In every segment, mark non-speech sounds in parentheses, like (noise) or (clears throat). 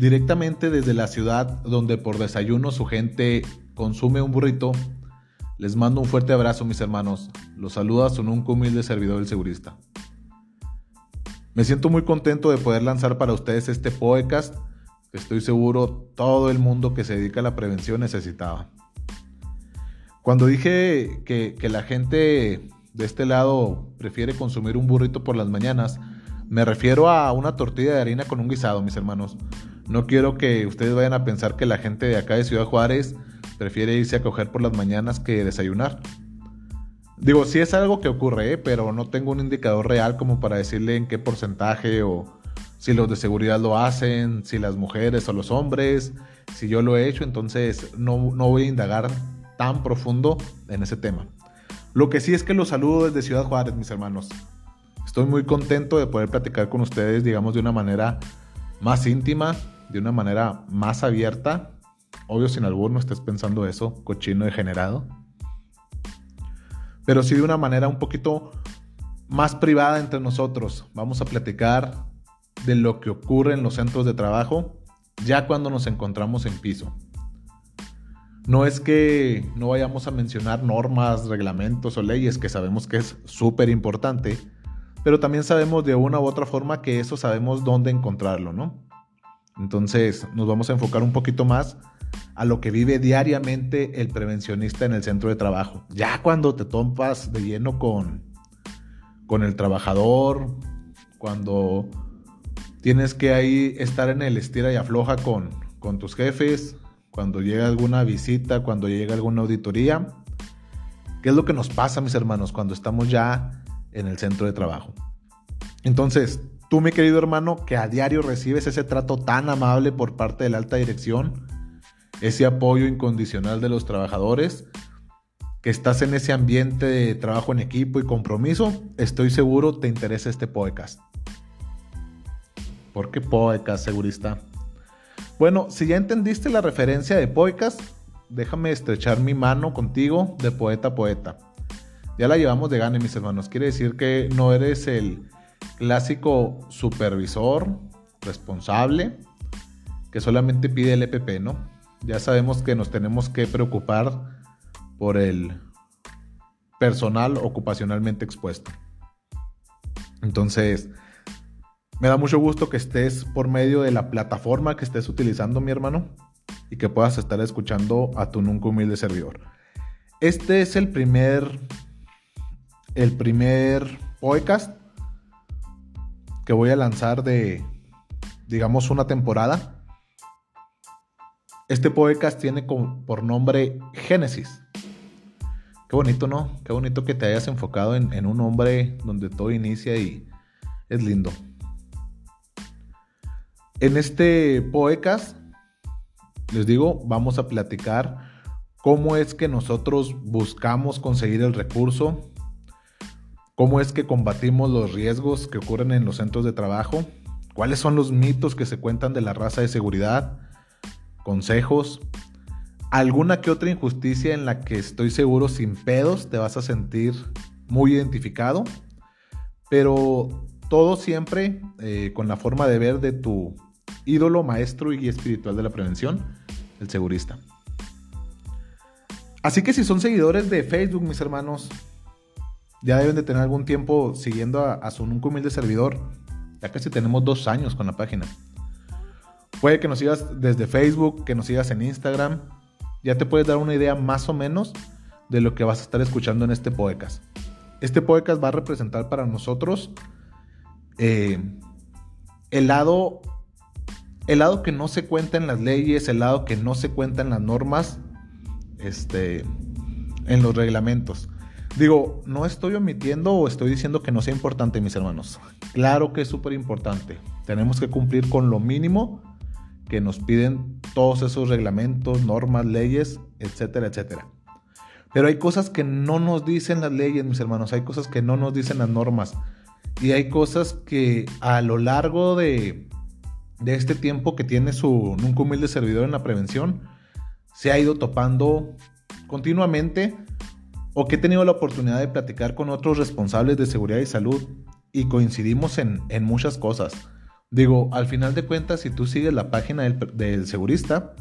directamente desde la ciudad donde por desayuno su gente consume un burrito, les mando un fuerte abrazo mis hermanos. Los saluda su nunca humilde servidor del segurista. Me siento muy contento de poder lanzar para ustedes este podcast que estoy seguro todo el mundo que se dedica a la prevención necesitaba. Cuando dije que la gente de este lado prefiere consumir un burrito por las mañanas, me refiero a una tortilla de harina con un guisado, mis hermanos. No quiero que ustedes vayan a pensar que la gente de acá de Ciudad Juárez prefiere irse a coger por las mañanas que desayunar. Digo, sí es algo que ocurre, ¿eh? pero no tengo un indicador real como para decirle en qué porcentaje o si los de seguridad lo hacen, si las mujeres o los hombres, si yo lo he hecho, entonces no, no voy a indagar tan profundo en ese tema. Lo que sí es que los saludo desde Ciudad Juárez, mis hermanos. Estoy muy contento de poder platicar con ustedes, digamos, de una manera más íntima, de una manera más abierta. Obvio, sin alguno estés pensando eso, cochino degenerado. Pero sí de una manera un poquito más privada entre nosotros. Vamos a platicar de lo que ocurre en los centros de trabajo ya cuando nos encontramos en piso. No es que no vayamos a mencionar normas, reglamentos o leyes, que sabemos que es súper importante, pero también sabemos de una u otra forma que eso sabemos dónde encontrarlo, ¿no? Entonces nos vamos a enfocar un poquito más a lo que vive diariamente el prevencionista en el centro de trabajo. Ya cuando te topas de lleno con, con el trabajador, cuando tienes que ahí estar en el estira y afloja con, con tus jefes, cuando llega alguna visita, cuando llega alguna auditoría. ¿Qué es lo que nos pasa, mis hermanos, cuando estamos ya en el centro de trabajo? Entonces, Tú, mi querido hermano, que a diario recibes ese trato tan amable por parte de la alta dirección, ese apoyo incondicional de los trabajadores, que estás en ese ambiente de trabajo en equipo y compromiso, estoy seguro te interesa este podcast. ¿Por qué podcast, segurista? Bueno, si ya entendiste la referencia de podcast, déjame estrechar mi mano contigo de poeta a poeta. Ya la llevamos de gane, mis hermanos. Quiere decir que no eres el clásico supervisor, responsable, que solamente pide el EPP, ¿no? Ya sabemos que nos tenemos que preocupar por el personal ocupacionalmente expuesto. Entonces, me da mucho gusto que estés por medio de la plataforma que estés utilizando, mi hermano, y que puedas estar escuchando a tu nunca humilde servidor. Este es el primer, el primer podcast que voy a lanzar de, digamos, una temporada. Este podcast tiene por nombre Génesis. Qué bonito, ¿no? Qué bonito que te hayas enfocado en, en un nombre donde todo inicia y es lindo. En este podcast, les digo, vamos a platicar cómo es que nosotros buscamos conseguir el recurso, cómo es que combatimos los riesgos que ocurren en los centros de trabajo, cuáles son los mitos que se cuentan de la raza de seguridad, consejos, alguna que otra injusticia en la que estoy seguro sin pedos te vas a sentir muy identificado, pero todo siempre eh, con la forma de ver de tu ídolo, maestro y espiritual de la prevención, el segurista. Así que si son seguidores de Facebook, mis hermanos, ya deben de tener algún tiempo siguiendo a, su nunca humilde servidor. Ya casi tenemos dos años con la página. Puede que nos sigas desde Facebook, que nos sigas en Instagram. Ya te puedes dar una idea más o menos de lo que vas a estar escuchando en este podcast. Este podcast va a representar para nosotros eh, el lado el lado que no se cuenta en las leyes, el lado que no se cuenta en las normas, este, en los reglamentos. Digo, no estoy omitiendo o estoy diciendo que no sea importante, mis hermanos. Claro que es súper importante. Tenemos que cumplir con lo mínimo que nos piden todos esos reglamentos, normas, leyes, etcétera, etcétera. Pero hay cosas que no nos dicen las leyes, mis hermanos. Hay cosas que no nos dicen las normas. Y hay cosas que a lo largo de, de este tiempo que tiene su nunca humilde servidor en la prevención, se ha ido topando continuamente o que he tenido la oportunidad de platicar con otros responsables de seguridad y salud y coincidimos en, muchas cosas. Digo, al final de cuentas, si tú sigues la página del, segurista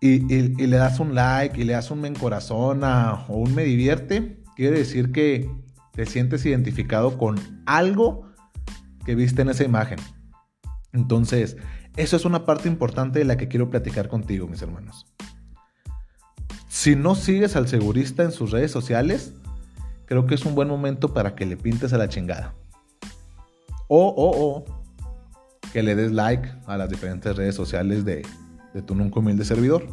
y, le das un like y le das un me encorazona o un me divierte, quiere decir que te sientes identificado con algo que viste en esa imagen. Entonces, eso es una parte importante de la que quiero platicar contigo, mis hermanos. Si no sigues al segurista en sus redes sociales, creo que es un buen momento para que le pintes a la chingada. O, o, o, que le des like a las diferentes redes sociales de, de tu nunca humilde servidor.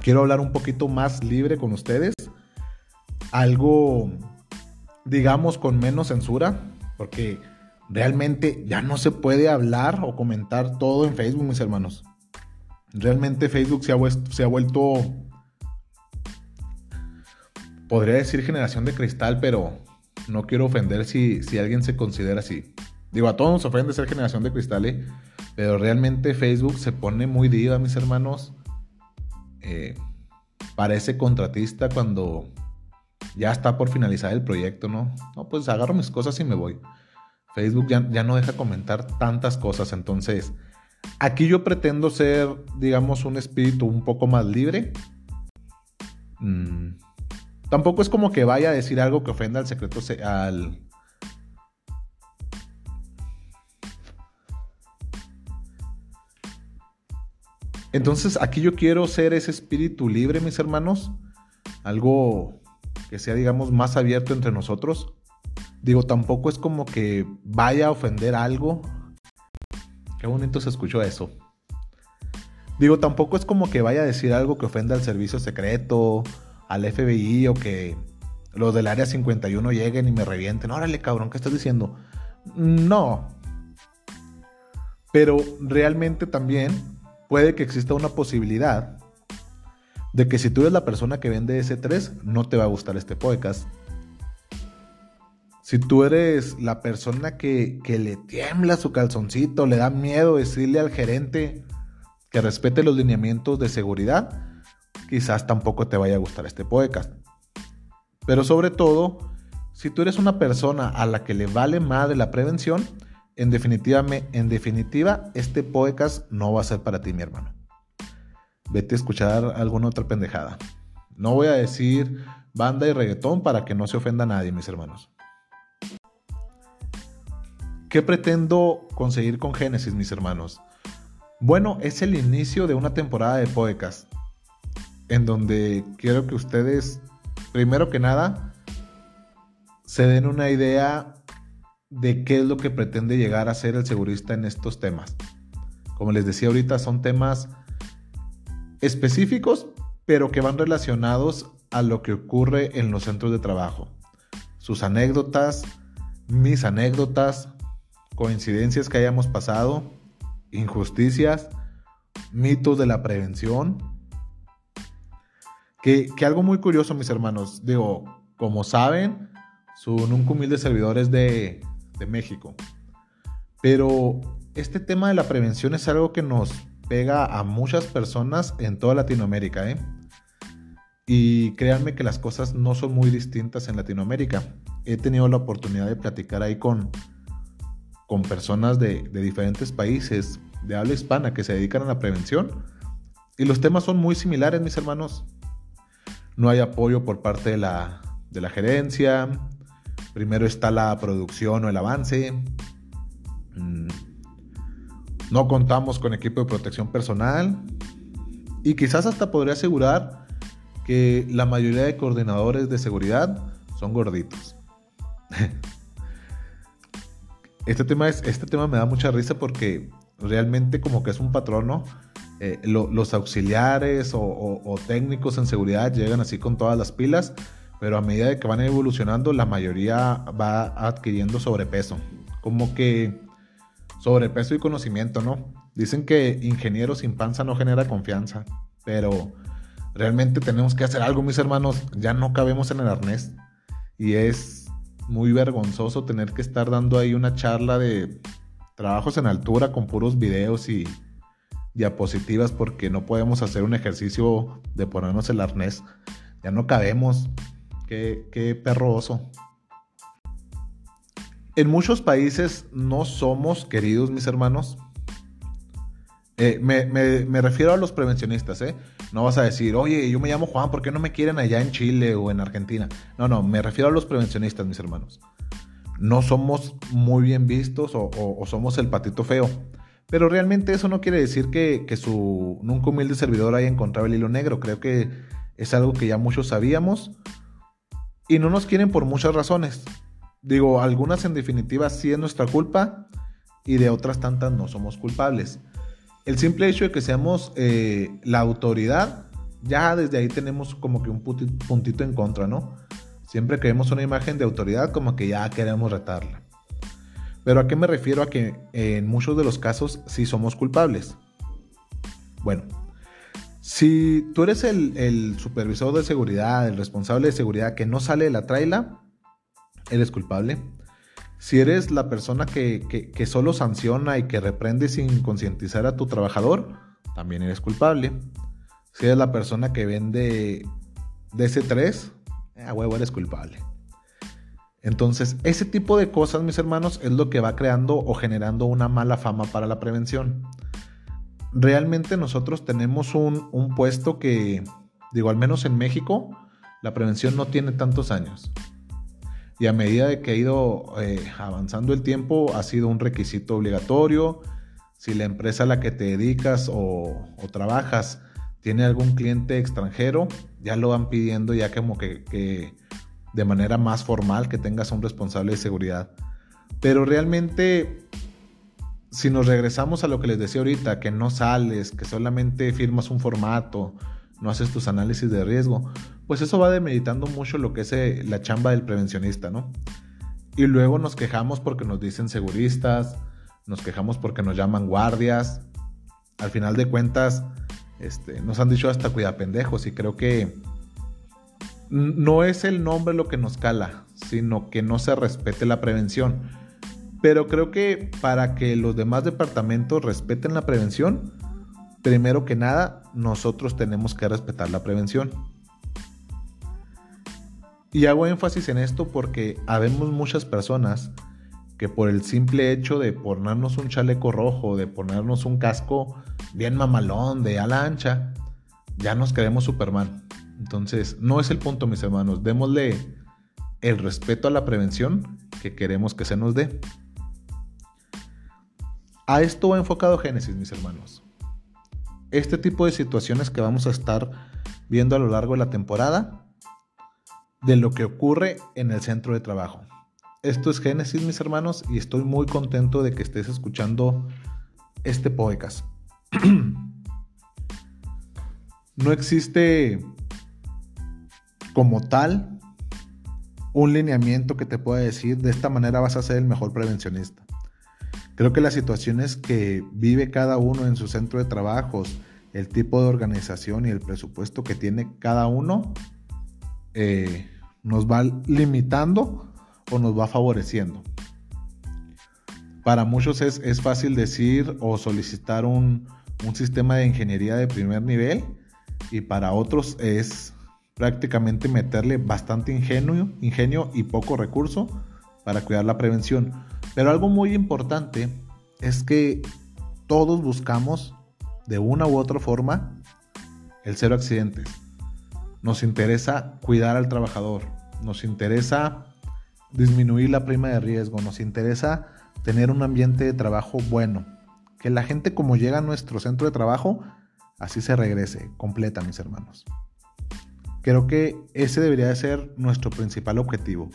Quiero hablar un poquito más libre con ustedes. Algo, digamos, con menos censura, porque realmente ya no se puede hablar o comentar todo en Facebook, mis hermanos. Realmente Facebook se ha, vuelto, podría decir generación de cristal, pero no quiero ofender si, si alguien se considera así. Digo, a todos nos ofende ser generación de cristal, ¿eh? pero realmente Facebook se pone muy diva, mis hermanos. Eh, parece contratista cuando ya está por finalizar el proyecto, ¿no? No, pues agarro mis cosas y me voy. Facebook ya, ya no deja comentar tantas cosas, entonces aquí yo pretendo ser, digamos, un espíritu un poco más libre. Mm, tampoco es como que vaya a decir algo que ofenda al secreto, al, Entonces aquí yo quiero ser ese espíritu libre, mis hermanos. Algo que sea, digamos, más abierto entre nosotros. Digo, tampoco es como que vaya a ofender algo. Qué bonito se escuchó eso. Digo, tampoco es como que vaya a decir algo que ofenda al servicio secreto, al FBI o que los del área 51 lleguen y me revienten. Órale, cabrón, ¿qué estás diciendo? No. Pero realmente también puede que exista una posibilidad de que si tú eres la persona que vende ese 3, no te va a gustar este podcast. Si tú eres la persona que, que le tiembla su calzoncito, le da miedo decirle al gerente que respete los lineamientos de seguridad, quizás tampoco te vaya a gustar este podcast. Pero sobre todo, si tú eres una persona a la que le vale de la prevención, en definitiva, en definitiva, este podcast no va a ser para ti, mi hermano. Vete a escuchar alguna otra pendejada. No voy a decir banda y reggaetón para que no se ofenda a nadie, mis hermanos. ¿Qué pretendo conseguir con Génesis, mis hermanos? Bueno, es el inicio de una temporada de podcast en donde quiero que ustedes, primero que nada, se den una idea de qué es lo que pretende llegar a ser el segurista en estos temas. Como les decía ahorita, son temas específicos, pero que van relacionados a lo que ocurre en los centros de trabajo. Sus anécdotas, mis anécdotas, coincidencias que hayamos pasado, injusticias, mitos de la prevención. Que, algo muy curioso, mis hermanos, digo, como saben, su nunca humilde servidor es de, de México. Pero este tema de la prevención es algo que nos pega a muchas personas en toda Latinoamérica. ¿eh? Y créanme que las cosas no son muy distintas en Latinoamérica. He tenido la oportunidad de platicar ahí con, con personas de, diferentes países de habla hispana que se dedican a la prevención. Y los temas son muy similares, mis hermanos. No hay apoyo por parte de la, de la gerencia, Primero está la producción o el avance. Mm. No contamos con equipo de protección personal. Y quizás hasta podría asegurar que la mayoría de coordinadores de seguridad son gorditos. (laughs) Este tema, es, este tema me da mucha risa porque realmente como que es un patrón, ¿no? Eh, los auxiliares o técnicos en seguridad llegan así con todas las pilas pero a medida de que van evolucionando, la mayoría va adquiriendo sobrepeso. Como que sobrepeso y conocimiento, ¿no? Dicen que ingeniero sin panza no genera confianza, pero realmente tenemos que hacer algo, mis hermanos. Ya no cabemos en el arnés. Y es muy vergonzoso tener que estar dando ahí una charla de trabajos en altura con puros videos y diapositivas porque no podemos hacer un ejercicio de ponernos el arnés. Ya no cabemos. Qué, perro oso. En muchos países no somos queridos, mis hermanos. Eh, me, refiero a los prevencionistas, ¿eh? No vas a decir, oye, yo me llamo Juan, ¿por qué no me quieren allá en Chile o en Argentina? No, no, me refiero a los prevencionistas, mis hermanos. No somos muy bien vistos o, somos el patito feo. Pero realmente eso no quiere decir que, que su nunca humilde servidor haya encontrado el hilo negro. Creo que es algo que ya muchos sabíamos. Y no nos quieren por muchas razones. Digo, algunas en definitiva sí es nuestra culpa y de otras tantas no somos culpables. El simple hecho de que seamos eh, la autoridad, ya desde ahí tenemos como que un puntito en contra, ¿no? Siempre que vemos una imagen de autoridad, como que ya queremos retarla. Pero ¿a qué me refiero? A que en muchos de los casos sí somos culpables. Bueno, si tú eres el, supervisor de seguridad, el responsable de seguridad que no sale de la traila, eres culpable. Si eres la persona que, solo sanciona y que reprende sin concientizar a tu trabajador, también eres culpable. Si eres la persona que vende DC3, a huevo eres culpable. Entonces, ese tipo de cosas, mis hermanos, es lo que va creando o generando una mala fama para la prevención. Realmente nosotros tenemos un, un puesto que, digo, al menos en México, la prevención no tiene tantos años y a medida de que ha ido eh, avanzando el tiempo ha sido un requisito obligatorio. Si la empresa a la que te dedicas o, trabajas tiene algún cliente extranjero, ya lo van pidiendo ya como que, que de manera más formal que tengas un responsable de seguridad. Pero realmente, si nos regresamos a lo que les decía ahorita, que no sales, que solamente firmas un formato, no haces tus análisis de riesgo, pues eso va demeritando mucho lo que es eh, la chamba del prevencionista, ¿no? Y luego nos quejamos porque nos dicen seguristas, nos quejamos porque nos llaman guardias. Al final de cuentas, este, nos han dicho hasta cuida pendejos y creo que no es el nombre lo que nos cala, sino que no se respete la prevención. Pero creo que para que los demás departamentos respeten la prevención, primero que nada, nosotros tenemos que respetar la prevención. Y hago énfasis en esto porque habemos muchas personas que por el simple hecho de ponernos un chaleco rojo, de ponernos un casco bien mamalón, de ala ancha, ya nos creemos Superman. Entonces, no es el punto, mis hermanos. Démosle el respeto a la prevención que queremos que se nos dé. A esto va enfocado Génesis, mis hermanos este tipo de situaciones que vamos a estar viendo a lo largo de la temporada de lo que ocurre en el centro de trabajo. Esto es Génesis, mis hermanos, y estoy muy contento de que estés escuchando este podcast. (clears throat) no existe como tal un lineamiento que te pueda decir de esta manera vas a ser el mejor prevencionista. Creo que las situaciones que vive cada uno en su centro de trabajos, el tipo de organización y el presupuesto que tiene cada uno, eh, nos va limitando o nos va favoreciendo. Para muchos es, fácil decir o solicitar un, un, sistema de ingeniería de primer nivel y para otros es prácticamente meterle bastante ingenio, ingenio y poco recurso para cuidar la prevención. Pero algo muy importante es que todos buscamos de una u otra forma el cero accidentes. Nos interesa cuidar al trabajador, nos interesa disminuir la prima de riesgo, nos interesa tener un ambiente de trabajo bueno, que la gente como llega a nuestro centro de trabajo, así se regrese completa, mis hermanos. Creo que ese debería de ser nuestro principal objetivo.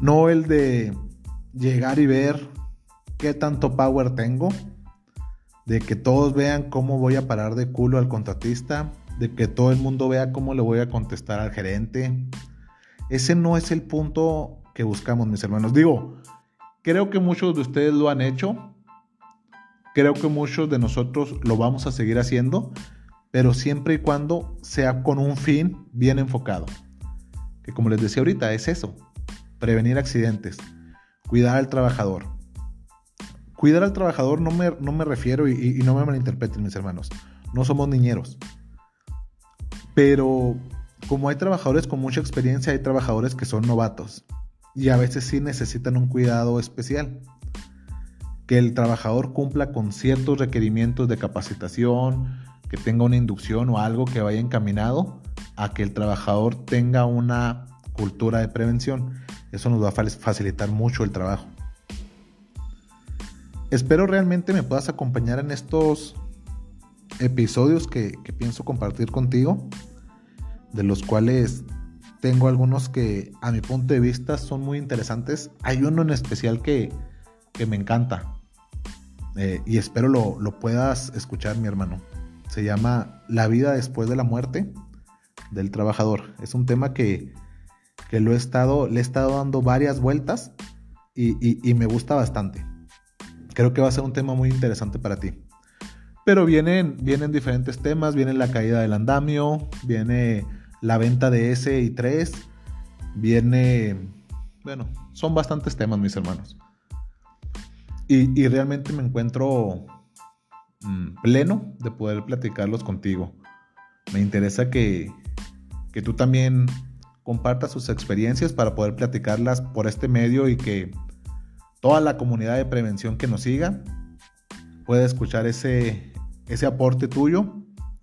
No el de llegar y ver qué tanto power tengo, de que todos vean cómo voy a parar de culo al contratista, de que todo el mundo vea cómo le voy a contestar al gerente. Ese no es el punto que buscamos, mis hermanos. Digo, creo que muchos de ustedes lo han hecho, creo que muchos de nosotros lo vamos a seguir haciendo, pero siempre y cuando sea con un fin bien enfocado. Que como les decía ahorita, es eso, prevenir accidentes, cuidar al trabajador. Cuidar al trabajador no me, no me refiero y, no me malinterpreten mis hermanos, no somos niñeros. Pero como hay trabajadores con mucha experiencia, hay trabajadores que son novatos. y a veces sí necesitan un cuidado especial. Que el trabajador cumpla con ciertos requerimientos de capacitación, que tenga una inducción o algo que vaya encaminado a que el trabajador tenga una cultura de prevención. Eso nos va a facilitar mucho el trabajo. Espero realmente me puedas acompañar en estos episodios que, pienso compartir contigo, de los cuales tengo algunos que a mi punto de vista son muy interesantes. Hay uno en especial que, me encanta eh, y espero lo, lo, puedas escuchar, mi hermano. Se llama La vida después de la muerte del trabajador. Es un tema que, lo he estado, le he estado dando varias vueltas y, me gusta bastante. Creo que va a ser un tema muy interesante para ti. Pero vienen, vienen diferentes temas, viene la caída del andamio, viene la venta de S y 3, viene, bueno, son bastantes temas, mis hermanos. Y, realmente me encuentro mm, pleno de poder platicarlos contigo. Me interesa que, que tú también compartas sus experiencias para poder platicarlas por este medio y que toda la comunidad de prevención que nos siga pueda escuchar ese, ese aporte tuyo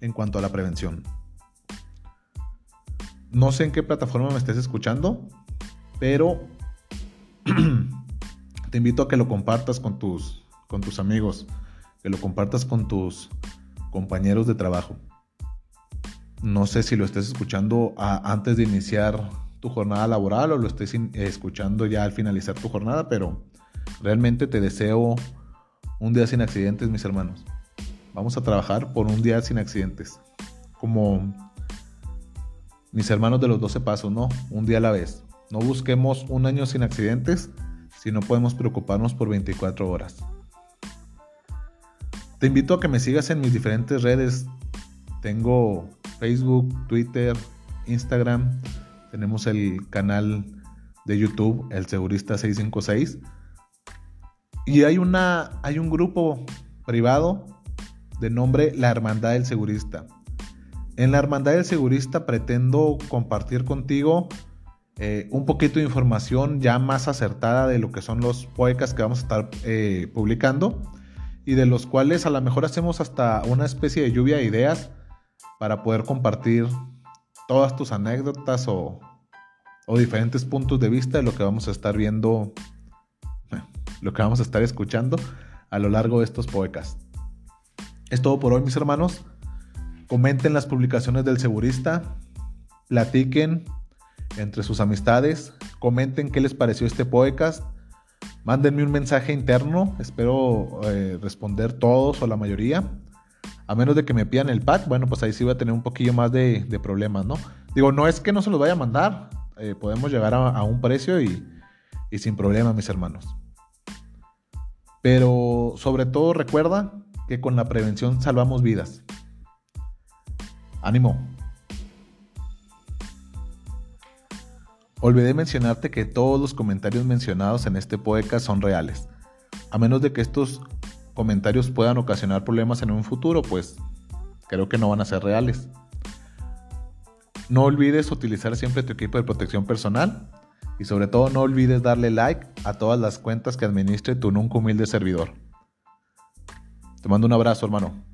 en cuanto a la prevención. No sé en qué plataforma me estés escuchando, pero (clears throat) te invito a que lo compartas con tus, con tus amigos, que lo compartas con tus compañeros de trabajo. No sé si lo estés escuchando antes de iniciar tu jornada laboral o lo estés escuchando ya al finalizar tu jornada, pero realmente te deseo un día sin accidentes, mis hermanos. Vamos a trabajar por un día sin accidentes. Como mis hermanos de los 12 pasos, ¿no? Un día a la vez. No busquemos un año sin accidentes si no podemos preocuparnos por 24 horas. Te invito a que me sigas en mis diferentes redes. Tengo Facebook, Twitter, Instagram. Tenemos el canal de YouTube, El Segurista 656. Y hay, una, hay un grupo privado de nombre La Hermandad del Segurista. En la Hermandad del Segurista pretendo compartir contigo eh, un poquito de información ya más acertada de lo que son los poecas que vamos a estar eh, publicando y de los cuales a lo mejor hacemos hasta una especie de lluvia de ideas para poder compartir todas tus anécdotas o, diferentes puntos de vista de lo que vamos a estar viendo, lo que vamos a estar escuchando a lo largo de estos poecas. Es todo por hoy, mis hermanos. Comenten las publicaciones del segurista, platiquen entre sus amistades, comenten qué les pareció este podcast, mándenme un mensaje interno, espero eh, responder todos o la mayoría. A menos de que me pidan el pack, bueno, pues ahí sí voy a tener un poquillo más de, problemas, ¿no? Digo, no es que no se los vaya a mandar, eh, podemos llegar a, un precio y, y sin problema, mis hermanos. Pero sobre todo recuerda que con la prevención salvamos vidas. Ánimo. Olvidé mencionarte que todos los comentarios mencionados en este podcast son reales, a menos de que estos comentarios puedan ocasionar problemas en un futuro, pues creo que no van a ser reales. No olvides utilizar siempre tu equipo de protección personal y sobre todo no olvides darle like a todas las cuentas que administre tu nunca humilde servidor. Te mando un abrazo, hermano.